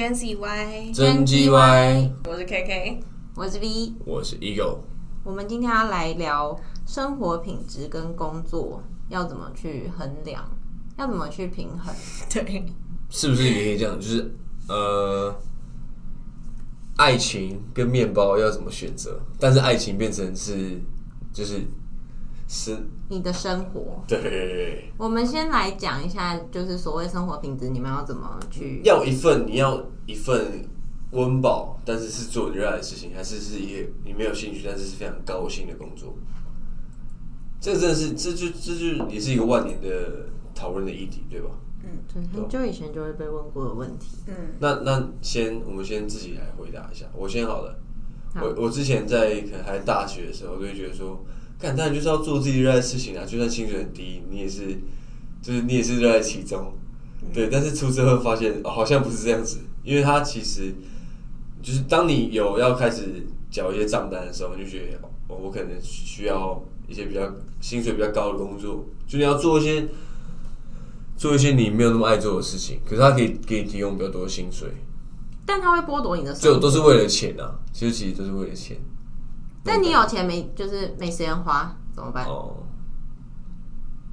Gen Z Y，真 G Y，我是 KK。我是 V，我是 Ego。我们今天要来聊生活品质跟工作要怎么去衡量，要怎么去平衡。对，是不是也可以这样？就是呃，爱情跟面包要怎么选择？但是爱情变成是就是是，你的生活，对，我们先来讲一下，就是所谓生活品质，你们要怎么去？要一份你要一份温饱，但是是做你热爱的事情，还是是一个你没有兴趣，但是是非常高薪的工作？这真的是这就这就也是一个万年的讨论的议题，对吧？对，很久以前就会被问过的问题。嗯，那那先我们先自己来回答一下，我先好了。好我我之前在可能还大学的时候，就会觉得说，干当然就是要做自己热爱的事情啊，就算薪水很低，你也是，就是你也是热爱其中，对。但是出社会发现、哦好像不是这样子，因为它其实就是当你有要开始缴一些账单的时候，你就觉得哦，我可能需要一些比较薪水比较高的工作，就你要做一些做一些你没有那么爱做的事情，可是它可以给你提供比较多的薪水。但他会剥夺你的生就，都是为了钱啊，其实其实都是为了钱。但你有钱没，就是没时间花，怎么办？哦，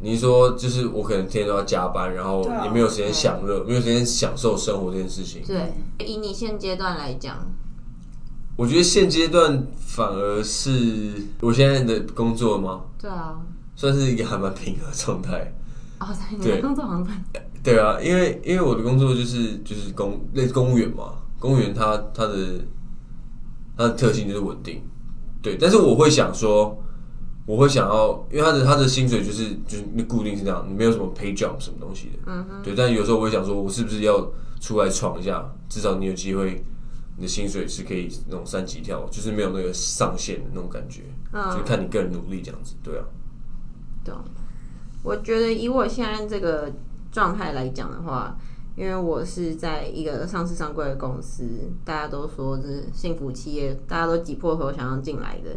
你说就是我可能天天都要加班，然后也没有时间享乐，没有时间享受生活这件事情。对，以你现阶段来讲，我觉得现阶段反而是我现在的工作吗，对啊，算是一个还蛮平和的状态。哦，对，你对的工作好像蛮对啊，因为因为我的工作就是就是公类似公务员嘛，公务员他他的他的特性就是稳定，对，但是我会想说，我会想要，因为他的他的薪水就是就是固定是这样，你没有什么 pay job 什么东西的，嗯哼，对，但有时候我会想说，我是不是要出来闯一下，至少你有机会，你的薪水是可以那种三级跳，就是没有那个上限的那种感觉，嗯就看你个人努力这样子，对啊，懂。我觉得以我现在这个状态来讲的话，因为我是在一个上市上柜的公司，大家都说是幸福企业，大家都挤破头想要进来的。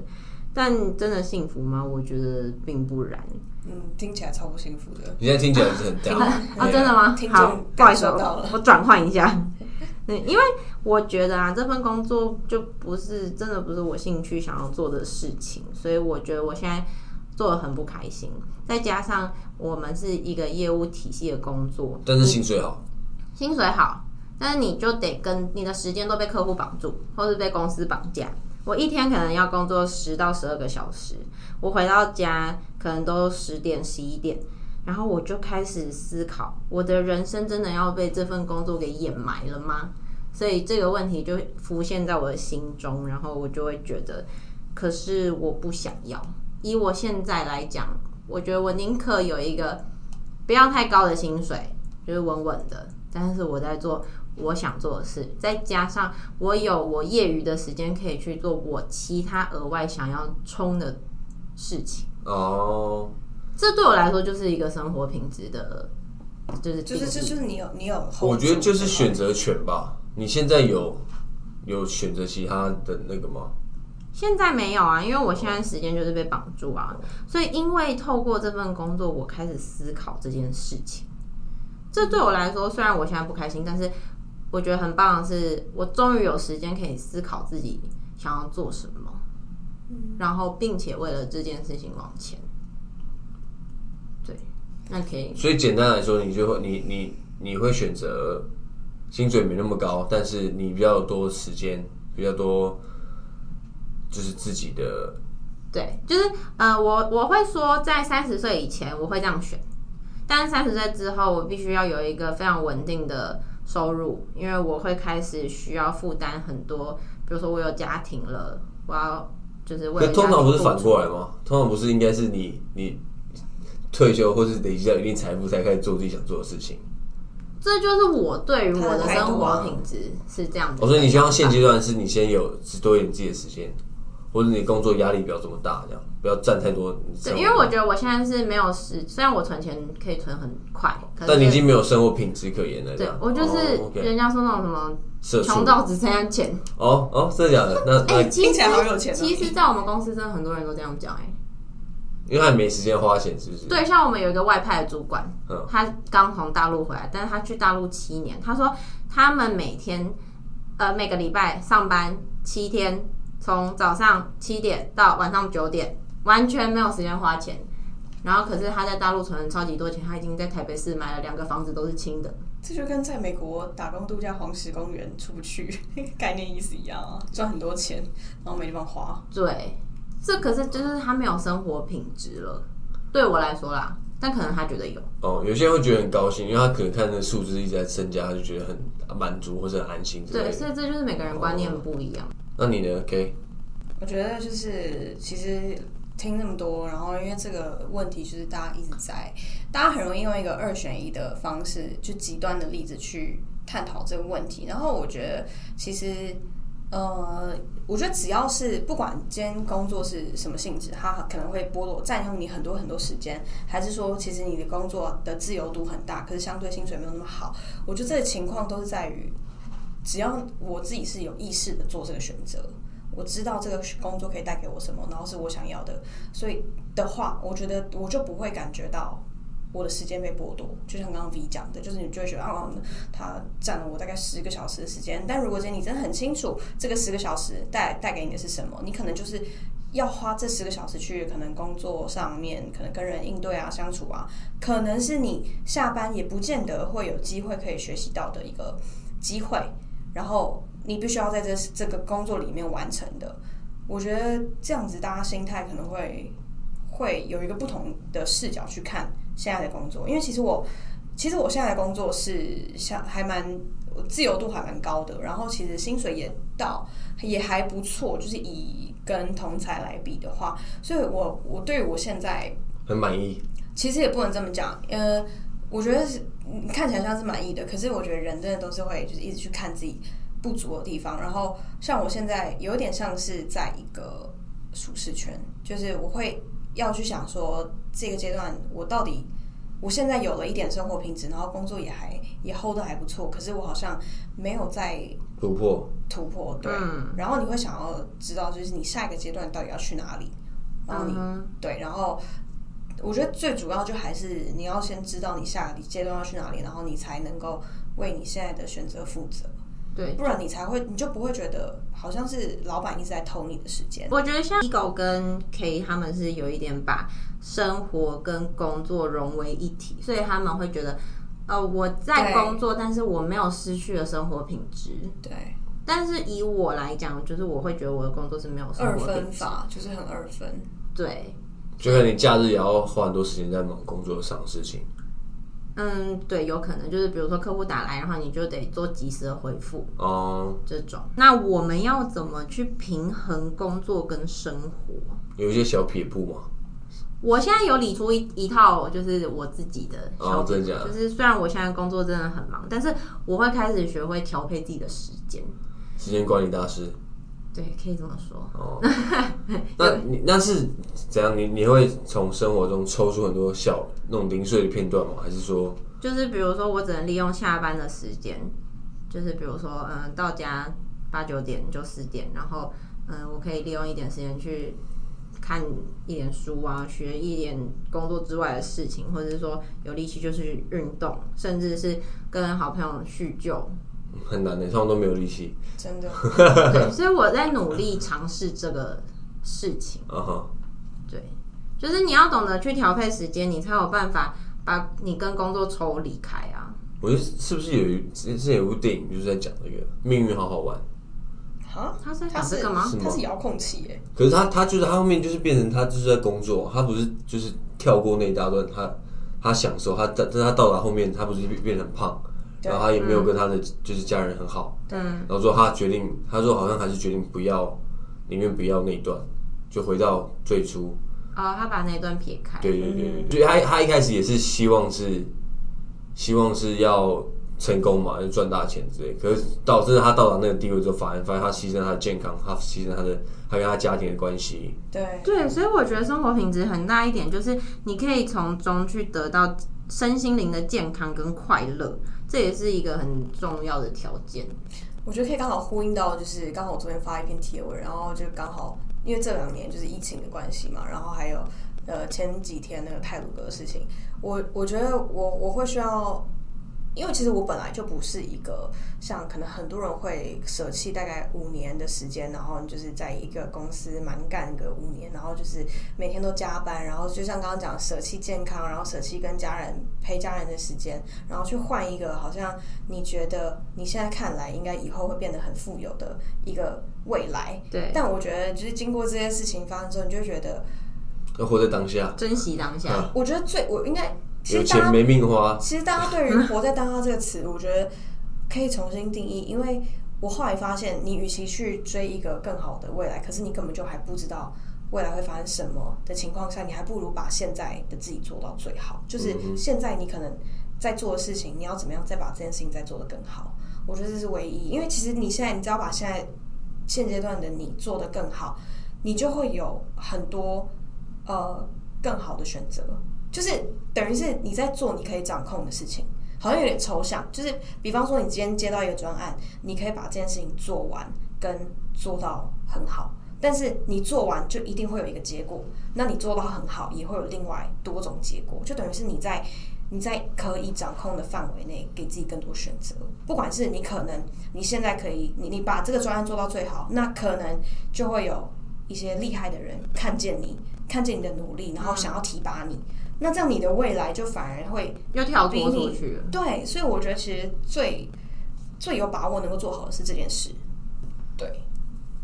但真的幸福吗？我觉得并不然。嗯，听起来超不幸福的。你现在听起来是很 down，啊，真的吗好，不好意思，我我转换一下。对，因为我觉得啊，这份工作就不是真的不是我兴趣想要做的事情，所以我觉得我现在做的很不开心。再加上我们是一个业务体系的工作，但是薪水好，薪水好，但是你就得跟你的时间都被客户绑住，或是被公司绑架。我一天可能要工作十到十二个小时，我回到家可能都十点十一点，然后我就开始思考，我的人生真的要被这份工作给掩埋了吗？所以这个问题就浮现在我的心中，然后我就会觉得，可是我不想要。以我现在来讲，我觉得我宁可有一个不要太高的薪水，就是稳稳的，但是我在做我想做的事，再加上我有我业余的时间可以去做我其他额外想要冲的事情。哦，这对我来说就是一个生活品质的，就是就是就就是你有你有，我觉得就是选择权吧。你现在有有选择其他的那个吗？现在没有啊，因为我现在时间就是被绑住啊，所以因为透过这份工作，我开始思考这件事情。这对我来说，虽然我现在不开心，但是我觉得很棒的是，我终于有时间可以思考自己想要做什么，然后并且为了这件事情往前。对，那可以所以简单来说，你就会你你你会选择薪水没那么高，但是你比较多时间，比较多就是自己的对，就是呃，我我会说，在三十岁以前我会这样选，但三十岁之后，我必须要有一个非常稳定的收入，因为我会开始需要负担很多，比如说我有家庭了，我要就是为通常不是反来，过来吗？通常不是应该是你你退休或是累积到一定财富才开始做自己想做的事情。这就是我对于我的生活啊品质是这样子。我说你希望现阶段是你先有多一点自己的时间，或者你工作压力不要这么大，这样不要占太多。对，因为我觉得我现在是没有时，虽然我存钱可以存很快，可是但你已经没有生活品质可言了。对我就是人家说那种什么穷到只剩下钱，哦哦，真的假的？那哎、那其实听起来好有钱哦其实，在我们公司真的很多人都这样讲、哎，因为他没时间花钱，是不是？对，像我们有一个外派的主管，嗯他刚从大陆回来，但是他去大陆七年，他说他们每天呃每个礼拜上班七天，从早上七点到晚上九点，完全没有时间花钱。然后可是他在大陆存了超级多钱，他已经在台北市买了两个房子，都是清的。这就跟在美国打工度假黄石公园出不去 概念意思一样啊，赚很多钱，然后没地方花。对，这可是就是他没有生活品质了，对我来说啦，但可能他觉得有。哦，有些人会觉得很高兴，因为他可能看那个数字一直在增加，他就觉得很满足或者很安心对，所以这就是每个人观念不一样。那你呢？K？我觉得就是其实听那么多，然后因为这个问题就是大家一直在，大家很容易用一个二选一的方式，就极端的例子去探讨这个问题。然后我觉得其实。呃，我觉得只要是不管今天工作是什么性质，它可能会剥夺占用你很多很多时间，还是说其实你的工作的自由度很大，可是相对薪水没有那么好。我觉得这个情况都是在于，只要我自己是有意识的做这个选择，我知道这个工作可以带给我什么，然后是我想要的，所以的话，我觉得我就不会感觉到我的时间被剥夺。就像刚刚 V 讲的，就是你就会觉得啊，他占了我大概十个小时的时间。但如果今天你真的很清楚这个十个小时带带给你的是什么，你可能就是要花这十个小时去可能工作上面，可能跟人应对啊、相处啊，可能是你下班也不见得会有机会可以学习到的一个机会。然后你必须要在这这个工作里面完成的。我觉得这样子，大家心态可能会会有一个不同的视角去看现在的工作，因为其实我其实我现在的工作是像还蛮自由度还蛮高的，然后其实薪水也到也还不错，就是以跟同才来比的话，所以我我对于我现在很满意。其实也不能这么讲，呃，我觉得是嗯看起来像是满意的，可是我觉得人真的都是会就是一直去看自己不足的地方。然后像我现在有点像是在一个舒适圈，就是我会要去想说这个阶段我到底我现在有了一点生活品质，然后工作也还也 hold 的还不错，可是我好像没有在突破，突破，对。嗯然后你会想要知道，就是你下一个阶段到底要去哪里，然后你、嗯对，然后我觉得最主要就还是你要先知道你下个阶段要去哪里，然后你才能够为你现在的选择负责，对，不然你才会你就不会觉得好像是老板一直在偷你的时间。我觉得像 Ego 跟 K 他们是有一点把生活跟工作融为一体，所以他们会觉得，呃，我在工作，但是我没有失去了生活品质。对，但是以我来讲，就是我会觉得我的工作是没有生二活品质。分法就是很二分。对，就看你假日也要花很多时间在忙工作上的事情。嗯，对，有可能就是比如说客户打来，然后你就得做及时的回复哦、这种。那我们要怎么去平衡工作跟生活？有一些小撇步吗。我现在有理出一一套，就是我自己的小哦真的假就是虽然我现在工作真的很忙，但是我会开始学会调配自己的时间。时间管理大师对，可以这么说。哦，那你那是怎样？你你会从生活中抽出很多小那种零碎的片段吗？还是说，就是比如说，我只能利用下班的时间，就是比如说，嗯，到家八九点就十点，然后，嗯，我可以利用一点时间去看一点书啊，学一点工作之外的事情，或者是说有力气就去运动，甚至是跟好朋友叙旧。很难的，通常都没有力气。真的，对，所以我在努力尝试这个事情。啊哈，对，就是你要懂得去调配时间，你才有办法把你跟工作抽离开啊。我觉得是不是有一之前有部电影就是在讲这个命运好好玩？啊，他是在它是干嘛？他？是吗它是遥控器耶，可是他他就是他后面就是变成他就是在工作，他不是就是跳过那一大段，他他享受他但但他到达后面他不是变变成胖，对然后他也没有跟他的就是家人很好，嗯，然后之后他决定他说好像还是决定不要，宁愿不要那一段，就回到最初，哦，他把那段撇开。对对对对，所以他他一开始也是希望是希望是要成功嘛，就赚大钱之类。可是到真的他到达那个地位之后，反而发现他牺牲他的健康，他牺牲他的他跟他家庭的关系。对，对，所以我觉得生活品质很大一点，就是你可以从中去得到身心灵的健康跟快乐，这也是一个很重要的条件。我觉得可以刚好呼应到，就是刚好我昨天发一篇帖文，然后就刚好因为这两年就是疫情的关系嘛，然后还有呃前几天那个泰鲁格的事情，我我觉得我我会需要。因为其实我本来就不是一个像可能很多人会舍弃大概五年的时间，然后就是在一个公司蛮干个五年，然后就是每天都加班，然后就像刚刚讲舍弃健康，然后舍弃跟家人陪家人的时间，然后去换一个好像你觉得你现在看来应该以后会变得很富有的一个未来。对，但我觉得就是经过这些事情发生之后，你就会觉得要活在当下，珍惜当下。我觉得最我应该。有钱没命花。其实大家对于 “活在当下”这个词，我觉得可以重新定义。因为我后来发现，你与其去追一个更好的未来，可是你根本就还不知道未来会发生什么的情况下，你还不如把现在的自己做到最好。就是现在你可能在做的事情，你要怎么样再把这件事情再做得更好？我觉得这是唯一。因为其实你现在，你只要把现在现阶段的你做得更好，你就会有很多呃更好的选择。就是等于是你在做你可以掌控的事情，好像有点抽象。就是比方说，你今天接到一个专案，你可以把这件事情做完，跟做到很好。但是你做完就一定会有一个结果，那你做到很好，也会有另外多种结果。就等于是你在你在可以掌控的范围内，给自己更多选择。不管是你可能你现在可以，你你把这个专案做到最好，那可能就会有一些厉害的人看见你，看见你的努力，然后想要提拔你。那这样你的未来就反而会要跳脱出去。对，所以我觉得其实最最有把握能够做好的是这件事。对。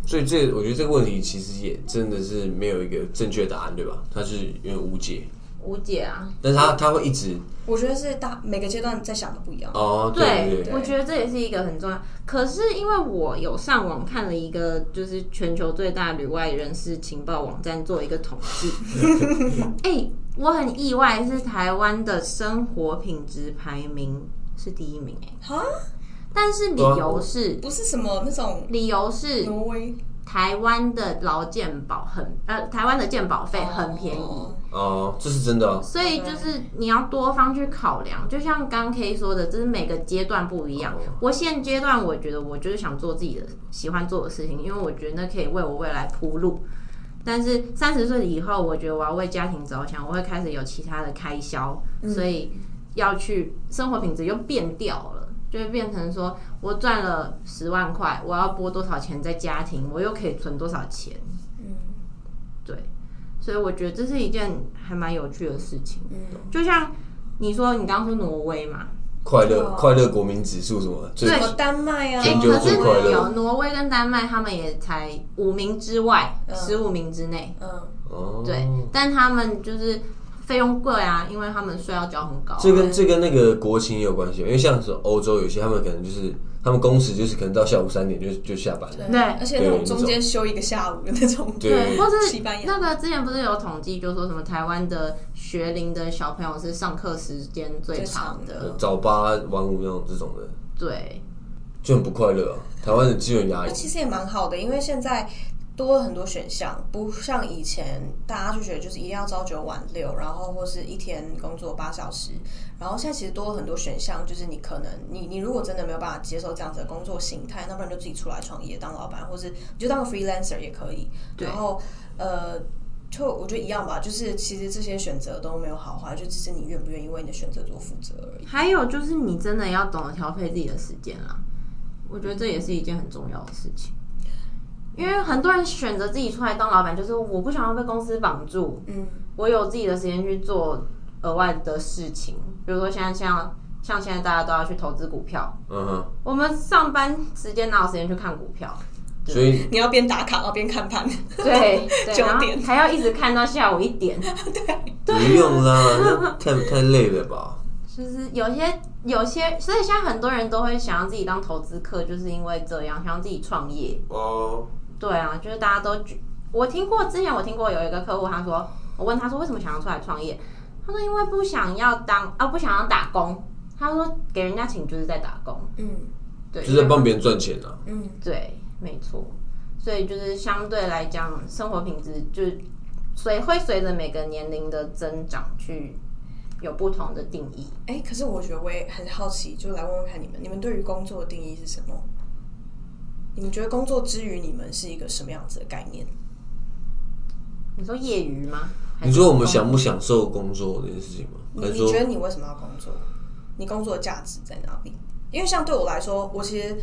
所以这我觉得这个问题其实也真的是没有一个正确答案，对吧？它是因为无解。无解啊！但是他他会一直。我觉得是大每个阶段在想的不一样。哦，对，我觉得这也是一个很重要。可是因为我有上网看了一个，就是全球最大旅外人士情报网站做一个统计。哎。我很意外，是台湾的生活品质排名是第一名哎，哈！但是理由是不是什么那种？理由是挪威台湾的劳健保很呃，台湾的健保费很便宜哦，这是真的。所以就是你要多方去考量，就像刚 K 说的，就是每个阶段不一样。我现阶段我觉得我就是想做自己的喜欢做的事情，因为我觉得那可以为我未来铺路。但是三十岁以后，我觉得我要为家庭着想，我会开始有其他的开销，所以要去生活品质又变掉了，就会变成说我赚了十万块，我要拨多少钱在家庭，我又可以存多少钱。嗯，对，所以我觉得这是一件还蛮有趣的事情。嗯，就像你说，你刚刚说挪威嘛。快乐快乐国民指数什么？对，丹麦啊，可是有挪威跟丹麦，他们也才五名之外，十五名之内。嗯，哦，对，但他们就是费用贵啊，因为他们税要交很高。这跟这跟那个国情也有关系，因为像是欧洲有些，他们可能就是。他们工时就是可能到下午三点就就下班了，对，而且那种中间休一个下午的那种，对，或是 那个之前不是有统计，就说什么台湾的学龄的小朋友是上课时间最长的，早八晚五那种这种的，对，就很不快乐。台湾的资源压力，其实也蛮好的，因为现在。多了很多选项，不像以前大家就觉得就是一定要朝九晚六，然后或是一天工作八小时。然后现在其实多了很多选项，就是你可能你你如果真的没有办法接受这样子的工作形态，那不然就自己出来创业当老板，或是你就当个 freelancer 也可以。然后呃，就我觉得一样吧，就是其实这些选择都没有好坏，就只是你愿不愿意为你的选择做负责而已。还有就是你真的要懂得调配自己的时间啊，我觉得这也是一件很重要的事情。因为很多人选择自己出来当老板，就是我不想要被公司绑住，嗯，我有自己的时间去做额外的事情，比如说现在像像现在大家都要去投资股票，嗯哼，我们上班时间哪有时间去看股票？所以你要边打卡，然后边看盘，对，九点。还要一直看到下午一点，对，不用啦，太太累了吧？就是有些有些，所以现在很多人都会想要自己当投资客，就是因为这样，想要自己创业。哦。对啊，就是大家都，我听过之前我听过有一个客户，他说，我问他说为什么想要出来创业，他说因为不想要当啊，不想要打工，他说给人家请就是在打工，嗯，对，就是在帮别人赚钱啊，嗯，对，没错，所以就是相对来讲，生活品质就是随会随着每个年龄的增长去有不同的定义。哎，可是我觉得我也很好奇，就来问问看你们，你们对于工作的定义是什么？你们觉得工作之余，你们是一个什么样子的概念？你说业余吗？你说我们享不享受工作这件事情吗？你你觉得你为什么要工作？你工作的价值在哪里？因为像对我来说，我其实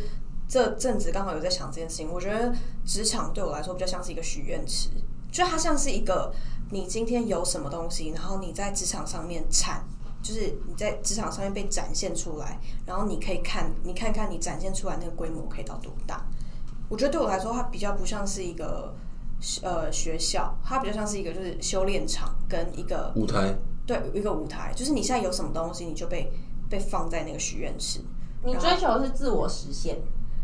这阵子刚好有在想这件事情。我觉得职场对我来说比较像是一个许愿池，就它像是一个你今天有什么东西，然后你在职场上面产，就是你在职场上面被展现出来，然后你可以看，你看看你展现出来那个规模可以到多大。我觉得对我来说，它比较不像是一个呃学校，它比较像是一个就是修炼场跟一个舞台？对一个舞台，就是你现在有什么东西，你就被被放在那个许愿池。你追求的是自我实现，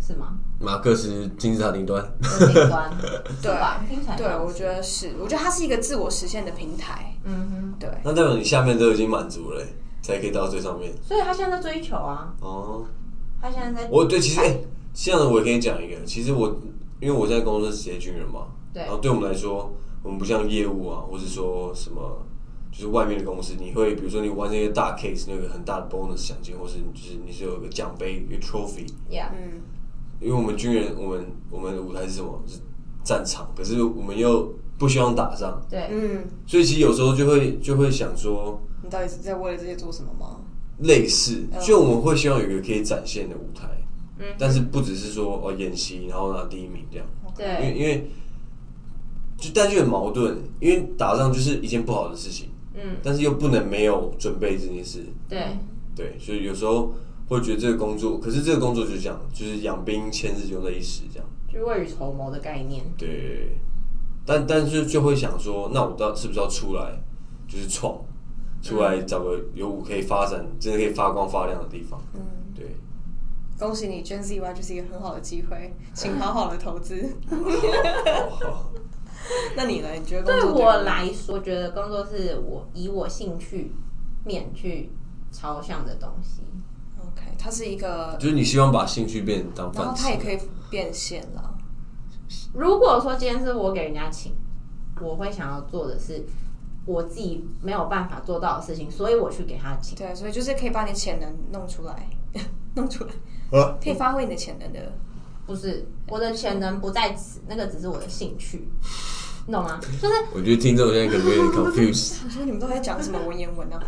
是吗？马克思金字塔顶端，的顶端，对吧？听起来对，我觉得是，我觉得它是一个自我实现的平台。嗯哼对，那代表你下面都已经满足了，才可以到最上面。所以他现在在追求啊，哦，他现在在我对，其实哎、这样的我也跟你讲一个，其实我因为我在公司是职业军人嘛，对。然后对我们来说，我们不像业务啊，或是说什么，就是外面的公司，你会比如说你完成一个大 case，你有个很大的 bonus 奖金，或是就是你是有一个奖杯，一个 trophy，，Yeah，嗯，因为我们军人，我们我们的舞台是什么？是战场，可是我们又不希望打仗，对，嗯，所以其实有时候就会就会想说，你到底是在为了这些做什么吗？类似，嗯。就我们会希望有一个可以展现的舞台，嗯。但是不只是说哦演习，然后拿第一名这样，对。因为，因为就但就很矛盾，因为打仗就是一件不好的事情，嗯，但是又不能没有准备这件事，对，对，所以有时候会觉得这个工作，可是这个工作就是这样，就是养兵千日用在一时这样，就未雨绸缪的概念，对，但但是就会想说，那我到是不是要出来，就是创，出来找个有可以发展，真的可以发光发亮的地方，嗯，对。恭喜你，Gen Z Y 就是一个很好的机会，请好好的投资。好 那你呢？你觉得工对我来说，我觉得工作是我以我兴趣面去朝向的东西。，OK，它是一个，就是你希望把兴趣变成当然后饭吃，它也可以变现了。如果说今天是我给人家请，我会想要做的是我自己没有办法做到的事情，所以我去给他请。对，所以就是可以把你潜能弄出来，弄出来，啊，可以发挥你的潜能的。不是我的潜能不在此，那个只是我的兴趣，你懂吗？就是我觉得听众现在可能有点 confused。我说你们都在讲什么文言文啊？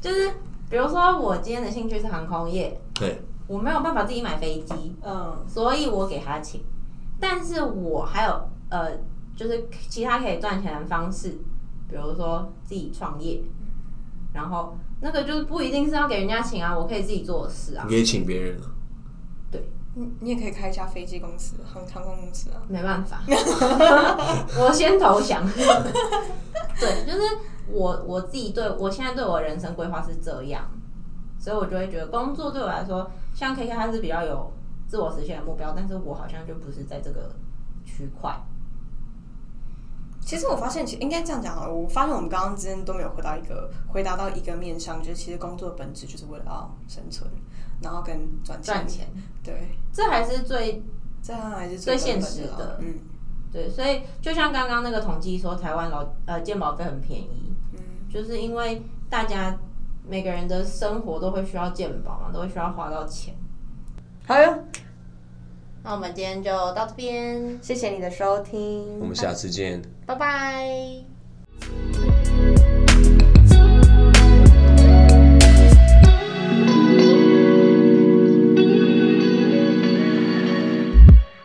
就是，比如说我今天的兴趣是航空业，对，我没有办法自己买飞机，嗯，所以我给他请。但是我还有呃，就是其他可以赚钱的方式，比如说自己创业，然后那个就是不一定是要给人家请啊，我可以自己做的事啊你，可以请别人啊。你你也可以开一家飞机公司、航航空公司啊。没办法，我先投降。对，就是我我自己对我现在对我的人生规划是这样，所以我就会觉得工作对我来说，像 K K 他是比较有自我实现的目标，但是我好像就不是在这个区块。其实我发现，其实应该这样讲啊，我发现我们刚刚之间都没有回到一个回答到一个面上，就是其实工作的本质就是为了要生存，然后跟赚钱。赚钱，对，这还是最这样还是最现实的。嗯。对，所以就像刚刚那个统计说，台湾劳呃健保费很便宜，嗯，就是因为大家每个人的生活都会需要健保嘛，都会需要花到钱。好哟，那我们今天就到这边，谢谢你的收听，我们下次见。拜拜。